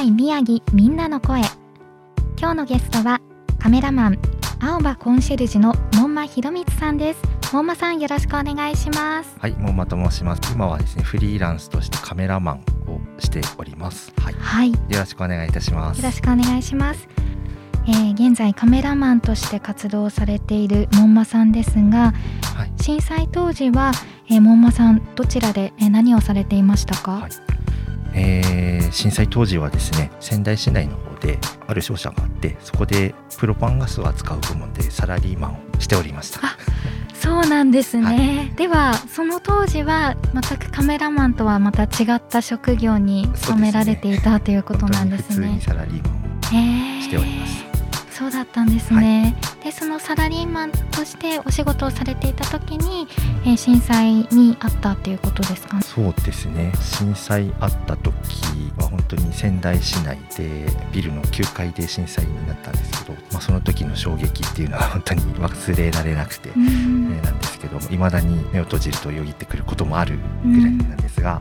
仙台宮城みんなの声。今日のゲストはカメラマン青葉コンシェルジュの門馬博光さんです。門馬さんよろしくお願いします。はい、門馬と申します。今はですね、フリーランスとしてカメラマンをしております。はい、はい。よよろしくお願いいたします。ろしくお願いします。えー現在カメラマンとして活動されている門馬さんですがはい、震災当時は、えー、門馬さんどちらで、えー何をされていましたか、はいえー震災当時はですね、仙台市内の方である商社があって、そこでプロパンガスを扱う部門でサラリーマンをしておりました。あそうなんですね、はではその当時は全くカメラマンとはまた違った職業に勤められていたということなんですね普通にサラリーマンをしております。そうだったんですね、でそのサラリーマンとしてお仕事をされていた時に、えー震災にあったっていうことですか？ねそうですね。震災あった時は本当に仙台市内でビルの9階で震災になったんですけど、まあ、その時の衝撃っていうのは本当に忘れられなくて、うん。えーなんですけどいまだに目を閉じるとよぎってくることもあるぐらいなんですが、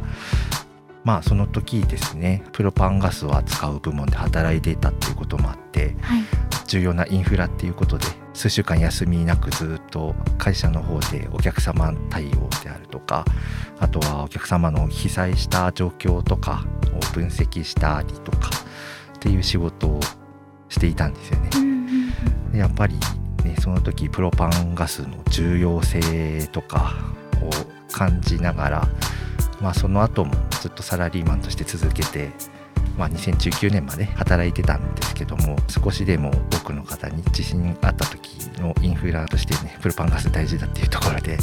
まあその時ですねプロパンガスを扱う部門で働いていたっていうこともあってはい重要なインフラっていうことで数週間休みなくずっと会社の方でお客様対応であるとかあとはお客様の被災した状況とかを分析したりとかっていう仕事をしていたんですよね。でやっぱりねその時プロパンガスの重要性とかを感じながら、まあ、その後もずっとサラリーマンとして続けて、まあ、2019年まで働いてたんですけども少しでも多くの方に地震あった時のインフラとしてねプロパンガス大事だっていうところで、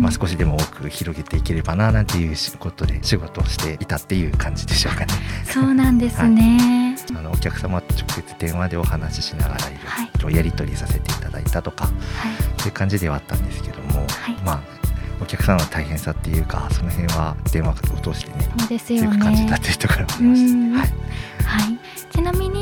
まあ、少しでも多く広げていければななんていうことで仕事をしていたっていう感じでしょうかね。そうなんですね、あのお客様と直接電話でお話ししながらいはいろい。ろやり取りさせていただいたとか、はい。そういう感じではあったんですけども、はい。まあお客さんの大変さっていうかその辺は電話を通してねそうですよ強く感じねたというところもありました、うん。はい、はい、ちなみに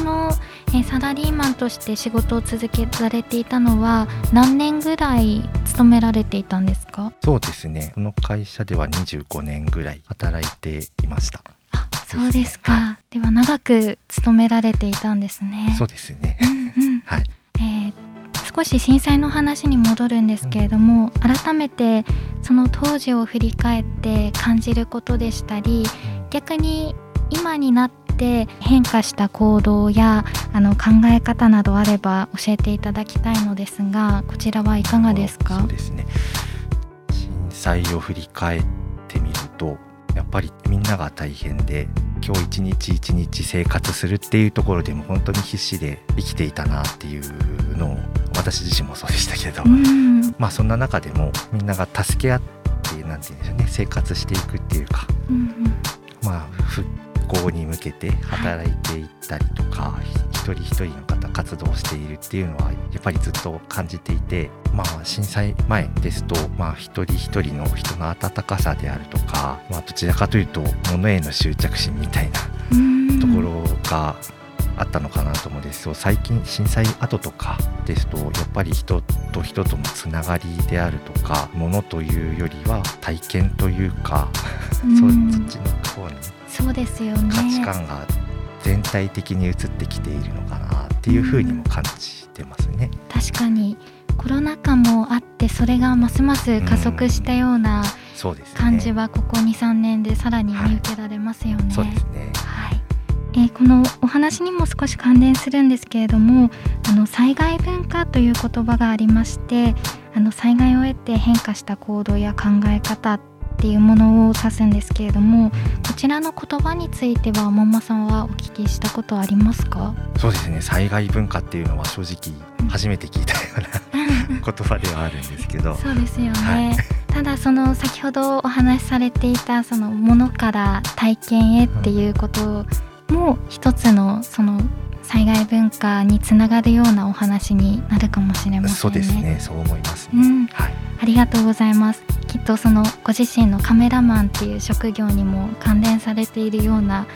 その、えーサラリーマンとして仕事を続けられていたのは何年ぐらい勤められていたんですか？そうですね。この会社では25年ぐらい働いていました。あそうですか。では長く勤められていたんですね。そうですね。うんうん。はい。えー少し震災の話に戻るんですけれども改めてその当時を振り返って感じることでしたり逆に今になって変化した行動やあの考え方などあれば教えていただきたいのですがこちらはいかがですか？そうですね。震災を振り返ってみるとやっぱりみんなが大変で今日一日一日生活するっていうところでも本当に必死で生きていたなっていうのを私自身もそうでしたけど、うん。まあそんな中でもみんなが助け合ってなんて言うんでしょうね生活していくっていうかうんまあ復興に向けて働いていったりとか、一人一人の方活動しているっていうのはやっぱりずっと感じていてまあ震災前ですとまあ一人一人の人の温かさであるとか、まあ、どちらかというと物への執着心みたいなうん。ところがあったのかなと思うんですそう最近震災後とかですとやっぱり人と人とのつながりであるとか物というよりは体験というか、うん。そうそっちの方にそうですよね価値観が全体的に移ってきているのかなっていうふうにも感じてますね。確かにコロナ禍もあってそれがますます加速したような。感じはここ23年でさらに見受けられますよね。そうですね。はいえーこのお話にも少し関連するんですけれどもあの災害文化という言葉がありましてあの災害を得て変化した行動や考え方っっていうものを指すんですけれどもこちらの言葉については門馬さんはお聞きしたことありますか？そうですね。災害文化っていうのは正直初めて聞いたような 言葉ではあるんですけど。そうですよね、はい、ただその先ほどお話しされていたそのものから体験へっていうことも一つのその災害文化につながるようなお話になるかもしれませんね。そうですね、そう思います、ね、うん、はい。ありがとうございます。きっとそのご自身のカメラマンっていう職業にも関連されているような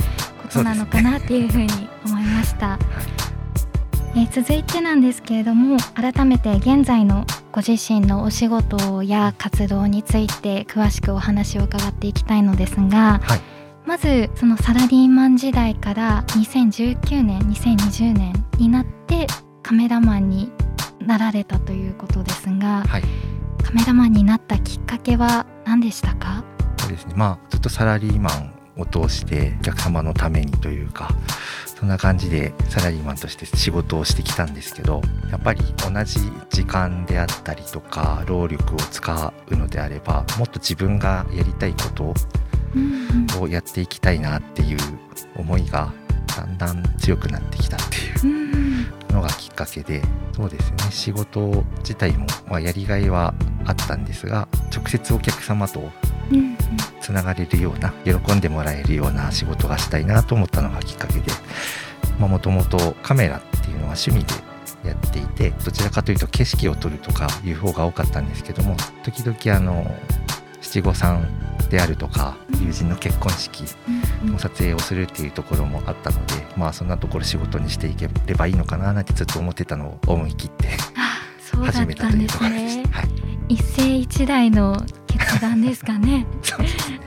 ことなのかなっていうふうに思いました。えー、続いてなんですけれども改めて現在のご自身のお仕事や活動について詳しくお話を伺っていきたいのですが、はい、まずそのサラリーマン時代から2019年2020年になってカメラマンになられたということですが、はい、カメラマンになったきっかけは何でしたか？そうですね。まあずっとサラリーマンを通してお客様のためにというかそんな感じでサラリーマンとして仕事をしてきたんですけどやっぱり同じ時間であったりとか労力を使うのであればもっと自分がやりたいことをやっていきたいなっていう思いがだんだん強くなってきたっていうのがきっかけでそうですね。仕事自体も、まあ、やりがいはあったんですが直接お客様とつながれるような喜んでもらえるような仕事がしたいなと思ったのがきっかけでもともとカメラっていうのは趣味でやっていてどちらかというと景色を撮るとかいう方が多かったんですけども時々あの七五三であるとか友人の結婚式の撮影をするっていうところもあったので、まあそんなところ仕事にしていければいいのかななんてずっと思ってたのを思い切って 始めたというところです。はい、一世一代の決断ですかね。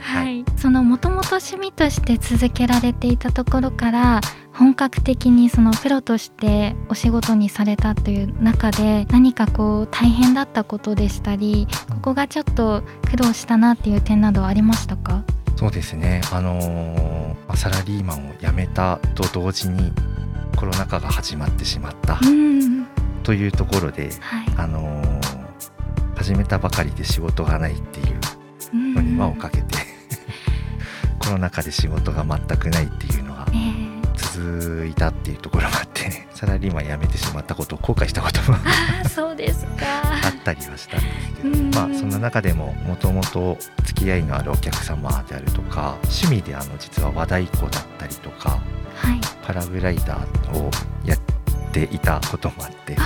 はい、そのもともと趣味として続けられていたところから本格的にそのプロとしてお仕事にされたという中で何かこう大変だったことでしたりここがちょっと苦労したなっていう点などありましたか？そうですね。あのー、サラリーマンを辞めたと同時にコロナ禍が始まってしまった、というところで、はい、あのー、始めたばかりで仕事がないっていうのに輪をかけて、コロナ禍で仕事が全くないっていうのが、続いたっていうところもあってサラリーマン辞めてしまったことを後悔したこともそうですか。あったりはしたんですけど、まあそんな中でももともと付き合いのあるお客様であるとか趣味であの実は和太鼓だったりとか、はい、パラグライダーをやっていたこともあって。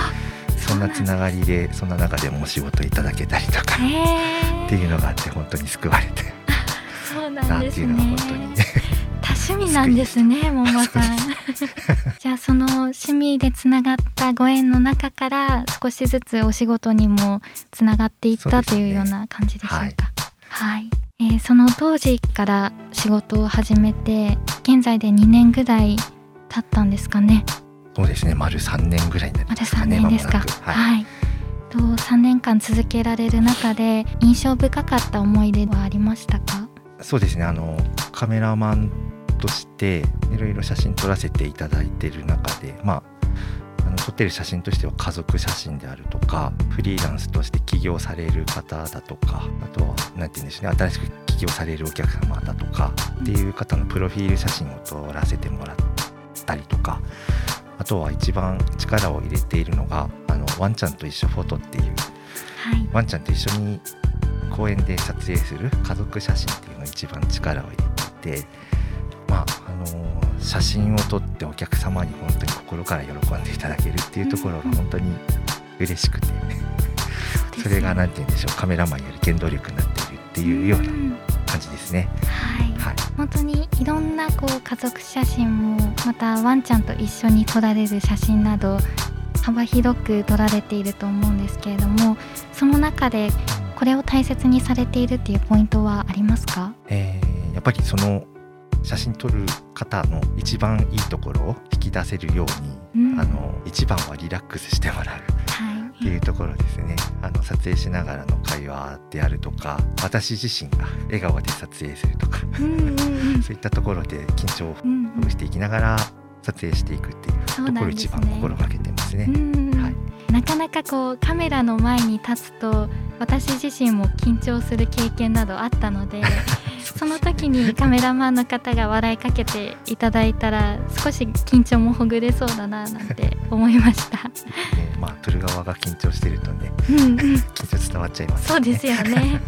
そんなつながりでそんな中でもお仕事いただけたりとかっていうのがあって本当に救われてそうなんですね。なっていうのが本当に多趣味なんですね、桃さん。じゃあその趣味でつながったご縁の中から少しずつお仕事にもつながっていったというような感じでしょうか。はい、はい、えー、その当時から仕事を始めて現在で2年ぐらい経ったんですかね。そうですね、丸3年ぐらいになりますか。ね。丸3年ですか。はい、はい。と3年間続けられる中で印象深かった思い出はありましたか？そうですね。あのカメラマンとしていろいろ写真撮らせていただいている中でまああの撮ってる写真としては家族写真であるとかフリーランスとして起業される方だとかあとは何て言うんでしょうね。新しく起業されるお客様だとかっていう方のプロフィール写真を撮らせてもらったりとかあとは一番力を入れているのがあのワンちゃんと一緒フォトっていう、はい、ワンちゃんと一緒に公園で撮影する家族写真っていうのを一番力を入れていてまああのー、写真を撮ってお客様に本当に心から喜んでいただけるっていうところが本当に嬉しくて、うん、それが何て言うんでしょう。カメラマンより原動力になっているっていうような感じですね。はい、はい、本当にいろんなこう家族写真もまたワンちゃんと一緒に撮られる写真など幅広く撮られていると思うんですけれどもその中でこれを大切にされているっていうポイントはありますか、えー、やっぱりその写真撮る方の一番いいところを引き出せるように、うん、あの一番はリラックスしてもらう。っていうところですね。あの撮影しながらの会話であるとか私自身が笑顔で撮影するとかそういったところで緊張をほぐしていきながら撮影していくっていうところを一番心がけてますね。はい、なかなかこうカメラの前に立つと私自身も緊張する経験などあったので その時にカメラマンの方が笑いかけていただいたら少し緊張もほぐれそうだななんて思いました。ね、まあ撮る側が緊張してるとね、うんうん、緊張伝わっちゃいます、ね、そうですよね。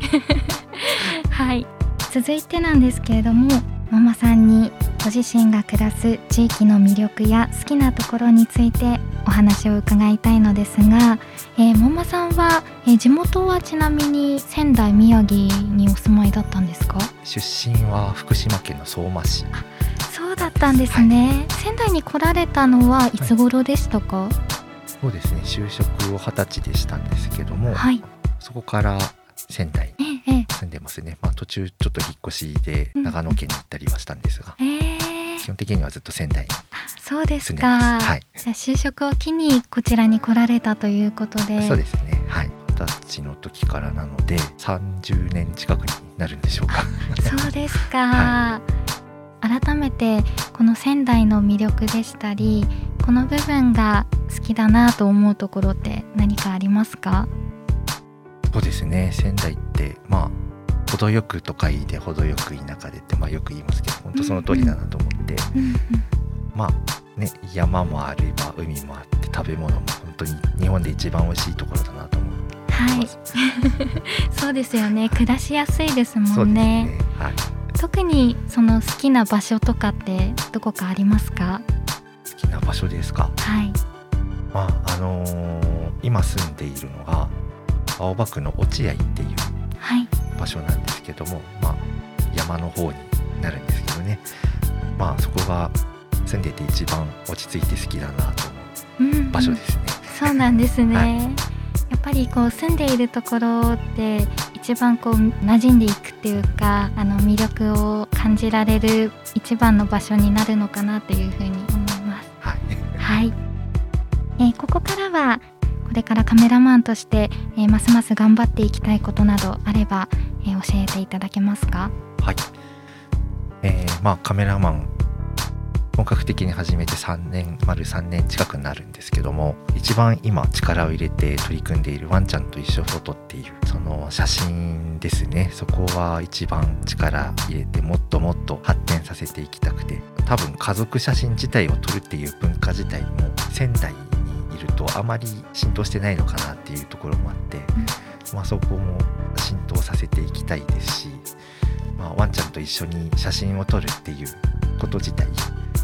はい続いてなんですけれどもママさんにご自身が暮らす地域の魅力や好きなところについてお話を伺いたいのですが、えー、ママさんは、えー、地元はちなみに仙台宮城にお住まいだったんですか？出身は福島県の相馬市。そうだったんですね、はい、仙台に来られたのはい。つ頃でしたか、はい、そうですね。就職を二十歳でしたんですけども、はい、そこから仙台に住んでますね、ええ、まあ、途中ちょっと引っ越しで長野県に行ったりはしたんですが、うんえ。ー、基本的にはずっと仙台にそうですか、はい、じゃ就職を機にこちらに来られたということで。そうですね。はい二十歳の時からなので30年近くになるんでしょうか。そうですか、はい、改めてこの仙台の魅力でしたりこの部分が好きだなと思うところって何かありますか？そうですね。仙台ってまあ程よく都会で程よく田舎でってまあよく言いますけど本当その通りだなと思って、うんうん、まあね山もあれば海もあって食べ物も本当に日本で一番美味しいところだなと思ってはい。そうですよね。暮らしやすいですもんね、ね、はい、特にその好きな場所とかってどこかありますか？好きな場所ですか？はい。まああのー、今住んでいるのが青葉区の落合っていう場所なんですけども、はい、まあ、山の方になるんですけどね。まあそこが住んでて一番落ち着いて好きだなと思う場所ですね。うん、そうなんですね、はい、ぱりこう住んでいるところって一番こう馴染んでいくっていうかあの魅力を感じられる一番の場所になるのかなというふうに思います。はい、はい、えー、ここからはこれからカメラマンとして、えー、ますます頑張っていきたいことなどあれば、えー、教えていただけますか？はい、えー、まあカメラマン本格的に始めて3年丸3年近くになるんですけども一番今力を入れて取り組んでいるワンちゃんと一緒フォトっていうその写真ですね。そこは一番力入れてもっともっと発展させていきたくて多分家族写真自体を撮るっていう文化自体も仙台いるとあまり浸透してないのかなっていうところもあって、うん、まあ、そこも浸透させていきたいですし、まあ、ワンちゃんと一緒に写真を撮るっていうこと自体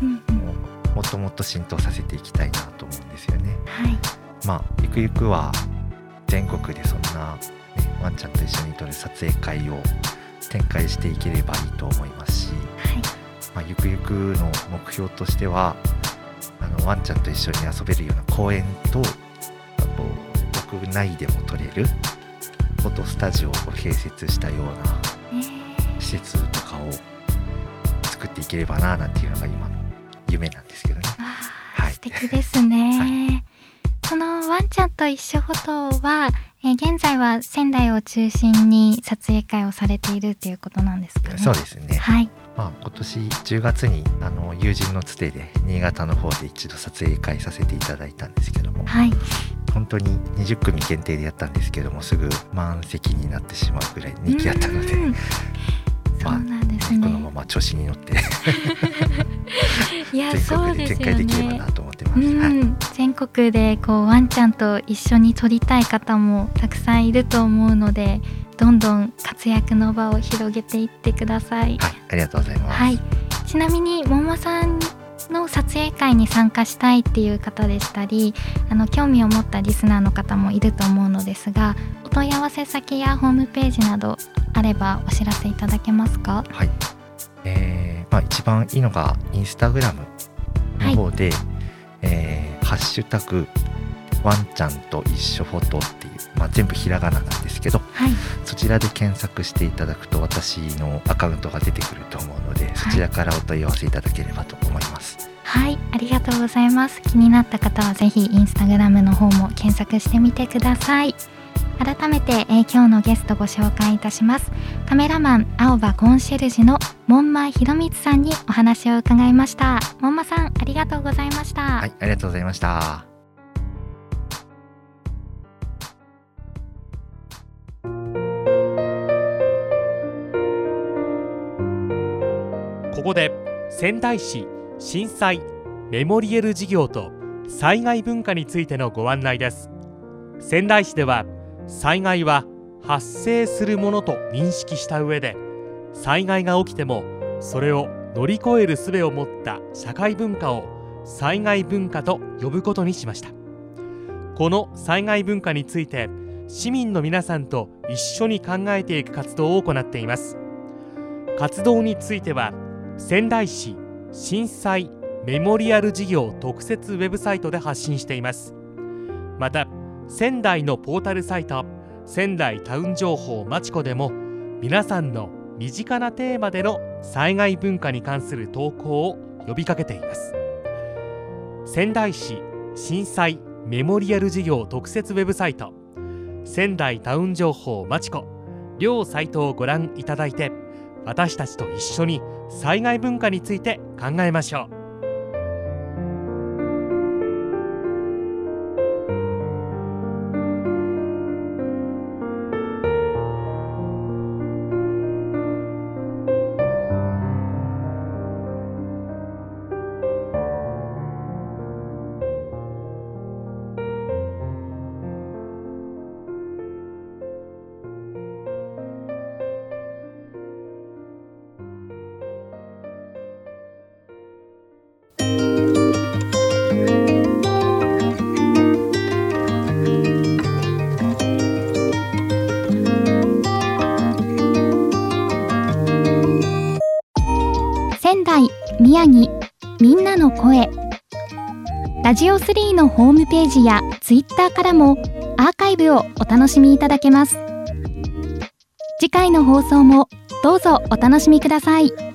ももっともっと浸透させていきたいなと思うんですよね。はい、まあゆくゆくは全国でそんな、ね、ワンちゃんと一緒に撮る撮影会を展開していければいいと思いますし、はい、まあ、ゆくゆくの目標としてはあのワンちゃんと一緒に遊べるような公園とあと屋内でも撮れるフォトスタジオを併設したような施設とかを作っていければななんていうのが今の夢なんですけどね。はい、素敵ですね、はい、そのワンちゃんと一緒フォトは、えー、現在は仙台を中心に撮影会をされているということなんですかね。そうですね。はい。まあ、今年10月にあの友人のつてで新潟の方で一度撮影会させていただいたんですけども、はい、本当に20組限定でやったんですけどもすぐ満席になってしまうぐらい人気あったので。そうなんですね、このまま調子に乗って。いや全国で展開できればなと思ってます。はい、全国でこうワンちゃんと一緒に撮りたい方もたくさんいると思うので、どんどん活躍の場を広げていってください。はい、ありがとうございます。はい、ちなみに桃さんの撮影会に参加したいっていう方でしたりあの興味を持ったリスナーの方もいると思うのですがお問い合わせ先やホームページなどあればお知らせいただけますか？はい、えーまあ、一番いいのがインスタグラムの方で、はい、えー、ハッシュタグワンちゃんと一緒フォトっていう、まあ、全部ひらがななんですけど、はい、そちらで検索していただくと私のアカウントが出てくると思うので、はい、そちらからお問い合わせいただければと思います。はい。ありがとうございます。気になった方はぜひインスタグラムの方も検索してみてください改めて、えー、今日のゲストご紹介いたします。カメラマン青葉コンシェルジュの門間博光さんにお話を伺いました。門間さんありがとうございました。はいありがとうございました。ここで仙台市震災メモリエル事業と災害文化についてのご案内です。仙台市では災害は発生するものと認識した上で災害が起きてもそれを乗り越える術を持った社会文化を災害文化と呼ぶことにしました。この災害文化について市民の皆さんと一緒に考えていく活動を行っています。活動については仙台市震災メモリアル事業特設ウェブサイトで発信しています。また仙台のポータルサイト仙台タウン情報まちこでも皆さんの身近なテーマでの災害文化に関する投稿を呼びかけています。仙台市震災メモリアル事業特設ウェブサイト仙台タウン情報まちこ両サイトをご覧いただいて私たちと一緒に災害文化について考えましょう。宮城みんなの声ラジオ3のホームページやツイッターからもアーカイブをお楽しみいただけます次回の放送もどうぞお楽しみください。